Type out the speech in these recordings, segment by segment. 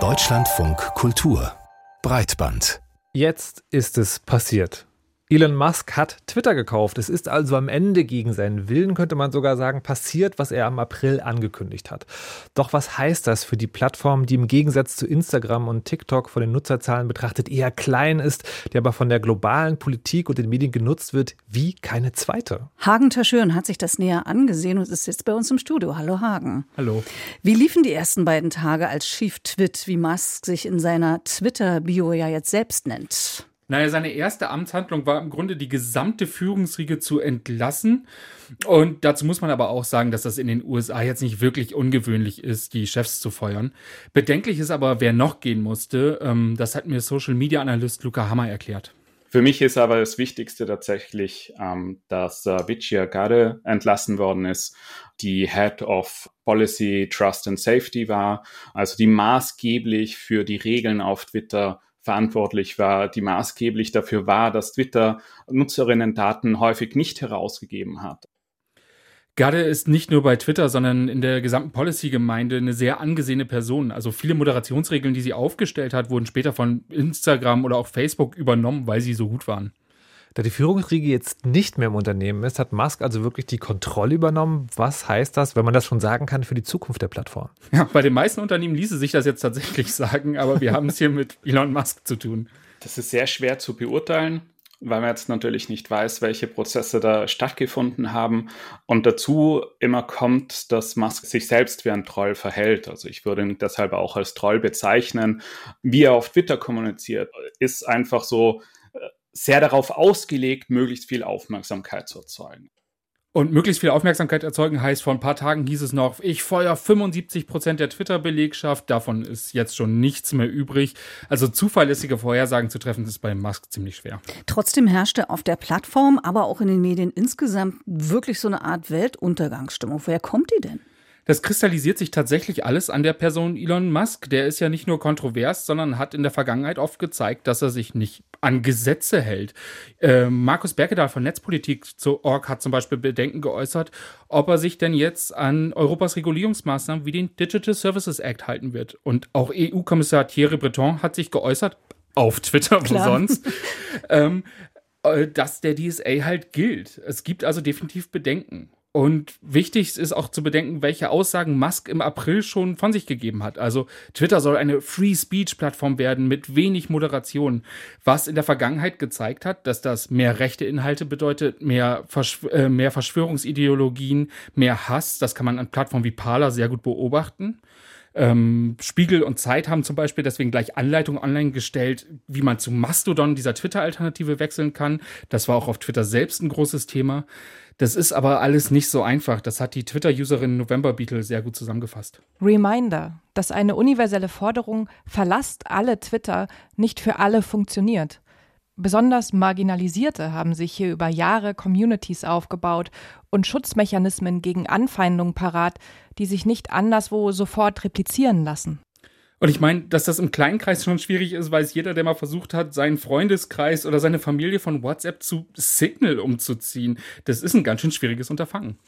Deutschlandfunk Kultur Breitband. Jetzt ist es passiert. Elon Musk hat Twitter gekauft. Es ist also am Ende gegen seinen Willen, könnte man sogar sagen, passiert, was er am April angekündigt hat. Doch was heißt das für die Plattform, die im Gegensatz zu Instagram und TikTok von den Nutzerzahlen betrachtet eher klein ist, die aber von der globalen Politik und den Medien genutzt wird wie keine zweite? Hagen Taschön hat sich das näher angesehen und ist jetzt bei uns im Studio. Hallo Hagen. Hallo. Wie liefen die ersten beiden Tage als Chief Twit, wie Musk sich in seiner Twitter-Bio ja jetzt selbst nennt? Naja, seine erste Amtshandlung war im Grunde die gesamte Führungsriege zu entlassen. Und dazu muss man aber auch sagen, dass das in den USA jetzt nicht wirklich ungewöhnlich ist, die Chefs zu feuern. Bedenklich ist aber, wer noch gehen musste. Ähm, das hat mir Social Media Analyst Luca Hammer erklärt. Für mich ist aber das Wichtigste tatsächlich, ähm, dass äh, Vicia Gade entlassen worden ist, die Head of Policy, Trust and Safety war, also die maßgeblich für die Regeln auf Twitter verantwortlich war, die maßgeblich dafür war, dass Twitter Nutzerinnen-Daten häufig nicht herausgegeben hat. Gade ist nicht nur bei Twitter, sondern in der gesamten Policy-Gemeinde eine sehr angesehene Person. Also viele Moderationsregeln, die sie aufgestellt hat, wurden später von Instagram oder auch Facebook übernommen, weil sie so gut waren. Da die Führungsriege jetzt nicht mehr im Unternehmen ist, hat Musk also wirklich die Kontrolle übernommen. Was heißt das, wenn man das schon sagen kann, für die Zukunft der Plattform? Ja, bei den meisten Unternehmen ließe sich das jetzt tatsächlich sagen, aber wir haben es hier mit Elon Musk zu tun. Das ist sehr schwer zu beurteilen, weil man jetzt natürlich nicht weiß, welche Prozesse da stattgefunden haben. Und dazu immer kommt, dass Musk sich selbst wie ein Troll verhält. Also ich würde ihn deshalb auch als Troll bezeichnen. Wie er auf Twitter kommuniziert, ist einfach so sehr darauf ausgelegt, möglichst viel Aufmerksamkeit zu erzeugen. Und möglichst viel Aufmerksamkeit erzeugen heißt, vor ein paar Tagen hieß es noch, ich feuer 75 Prozent der Twitter-Belegschaft, davon ist jetzt schon nichts mehr übrig. Also zuverlässige Vorhersagen zu treffen, ist bei Musk ziemlich schwer. Trotzdem herrschte auf der Plattform, aber auch in den Medien insgesamt wirklich so eine Art Weltuntergangsstimmung. Woher kommt die denn? Das kristallisiert sich tatsächlich alles an der Person Elon Musk. Der ist ja nicht nur kontrovers, sondern hat in der Vergangenheit oft gezeigt, dass er sich nicht an Gesetze hält. Äh, Markus Berkedahl von Netzpolitik zu Org hat zum Beispiel Bedenken geäußert, ob er sich denn jetzt an Europas Regulierungsmaßnahmen wie den Digital Services Act halten wird. Und auch EU-Kommissar Thierry Breton hat sich geäußert, auf Twitter, wo sonst, ähm, äh, dass der DSA halt gilt. Es gibt also definitiv Bedenken. Und wichtig ist auch zu bedenken, welche Aussagen Musk im April schon von sich gegeben hat. Also Twitter soll eine Free Speech Plattform werden mit wenig Moderation, was in der Vergangenheit gezeigt hat, dass das mehr rechte Inhalte bedeutet, mehr, Verschw äh, mehr Verschwörungsideologien, mehr Hass. Das kann man an Plattformen wie Parler sehr gut beobachten. Ähm, Spiegel und Zeit haben zum Beispiel deswegen gleich Anleitungen online gestellt, wie man zu Mastodon dieser Twitter-Alternative wechseln kann. Das war auch auf Twitter selbst ein großes Thema. Das ist aber alles nicht so einfach. Das hat die Twitter-Userin November Beetle sehr gut zusammengefasst. Reminder, dass eine universelle Forderung verlasst alle Twitter nicht für alle funktioniert. Besonders Marginalisierte haben sich hier über Jahre Communities aufgebaut und Schutzmechanismen gegen Anfeindungen parat, die sich nicht anderswo sofort replizieren lassen. Und ich meine, dass das im kleinen Kreis schon schwierig ist, weiß jeder, der mal versucht hat, seinen Freundeskreis oder seine Familie von WhatsApp zu Signal umzuziehen. Das ist ein ganz schön schwieriges Unterfangen.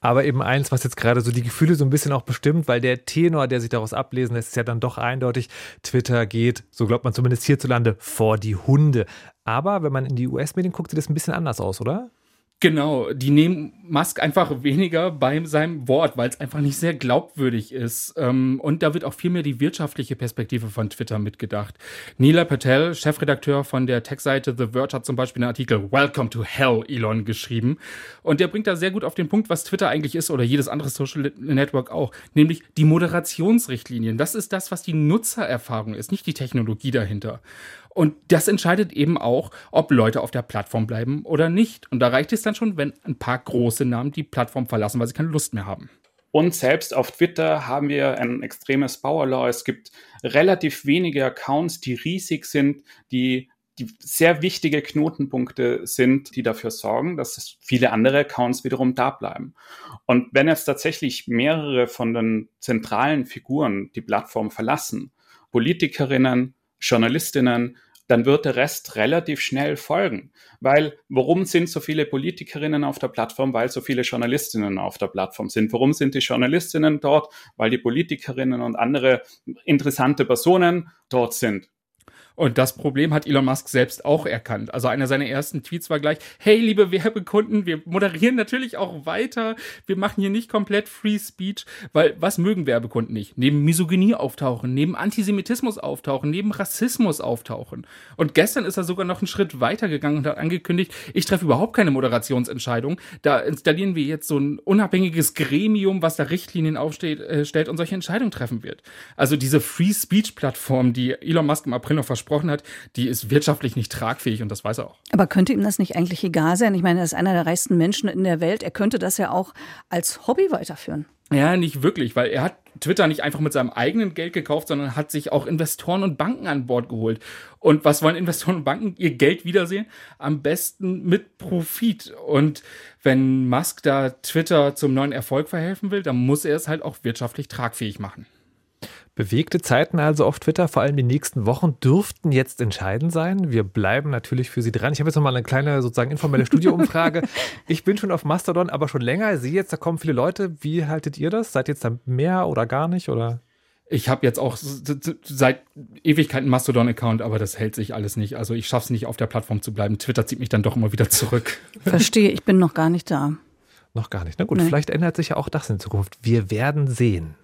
Aber eben eins, was jetzt gerade so die Gefühle so ein bisschen auch bestimmt, weil der Tenor, der sich daraus ablesen lässt, ist ja dann doch eindeutig, Twitter geht, so glaubt man zumindest hierzulande, vor die Hunde. Aber wenn man in die US-Medien guckt, sieht das ein bisschen anders aus, oder? Genau, die nehmen Musk einfach weniger bei seinem Wort, weil es einfach nicht sehr glaubwürdig ist. Ähm, und da wird auch viel mehr die wirtschaftliche Perspektive von Twitter mitgedacht. Neela Patel, Chefredakteur von der Tech-Seite The Verge, hat zum Beispiel einen Artikel Welcome to Hell, Elon, geschrieben. Und der bringt da sehr gut auf den Punkt, was Twitter eigentlich ist oder jedes andere Social Network auch, nämlich die Moderationsrichtlinien. Das ist das, was die Nutzererfahrung ist, nicht die Technologie dahinter. Und das entscheidet eben auch, ob Leute auf der Plattform bleiben oder nicht. Und da reicht es dann schon, wenn ein paar große Namen die Plattform verlassen, weil sie keine Lust mehr haben. Und selbst auf Twitter haben wir ein extremes Power Es gibt relativ wenige Accounts, die riesig sind, die, die sehr wichtige Knotenpunkte sind, die dafür sorgen, dass viele andere Accounts wiederum da bleiben. Und wenn jetzt tatsächlich mehrere von den zentralen Figuren die Plattform verlassen, Politikerinnen, Journalistinnen, dann wird der Rest relativ schnell folgen. Weil, warum sind so viele Politikerinnen auf der Plattform? Weil so viele Journalistinnen auf der Plattform sind. Warum sind die Journalistinnen dort? Weil die Politikerinnen und andere interessante Personen dort sind. Und das Problem hat Elon Musk selbst auch erkannt. Also einer seiner ersten Tweets war gleich, hey, liebe Werbekunden, wir moderieren natürlich auch weiter. Wir machen hier nicht komplett Free Speech, weil was mögen Werbekunden nicht? Neben Misogynie auftauchen, neben Antisemitismus auftauchen, neben Rassismus auftauchen. Und gestern ist er sogar noch einen Schritt weiter gegangen und hat angekündigt, ich treffe überhaupt keine Moderationsentscheidung. Da installieren wir jetzt so ein unabhängiges Gremium, was da Richtlinien aufstellt äh, und solche Entscheidungen treffen wird. Also diese Free Speech Plattform, die Elon Musk im April noch versprochen gesprochen hat, die ist wirtschaftlich nicht tragfähig und das weiß er auch. Aber könnte ihm das nicht eigentlich egal sein? Ich meine, er ist einer der reichsten Menschen in der Welt. Er könnte das ja auch als Hobby weiterführen. Ja, nicht wirklich, weil er hat Twitter nicht einfach mit seinem eigenen Geld gekauft, sondern hat sich auch Investoren und Banken an Bord geholt. Und was wollen Investoren und Banken? Ihr Geld wiedersehen? Am besten mit Profit. Und wenn Musk da Twitter zum neuen Erfolg verhelfen will, dann muss er es halt auch wirtschaftlich tragfähig machen. Bewegte Zeiten also auf Twitter, vor allem die nächsten Wochen, dürften jetzt entscheidend sein. Wir bleiben natürlich für Sie dran. Ich habe jetzt noch mal eine kleine sozusagen informelle Studioumfrage. ich bin schon auf Mastodon, aber schon länger. Sie jetzt, da kommen viele Leute. Wie haltet ihr das? Seid ihr jetzt da mehr oder gar nicht? Oder? Ich habe jetzt auch seit Ewigkeiten Mastodon-Account, aber das hält sich alles nicht. Also ich schaffe es nicht, auf der Plattform zu bleiben. Twitter zieht mich dann doch immer wieder zurück. Verstehe, ich bin noch gar nicht da. Noch gar nicht. Na gut, nee. vielleicht ändert sich ja auch das in Zukunft. Wir werden sehen.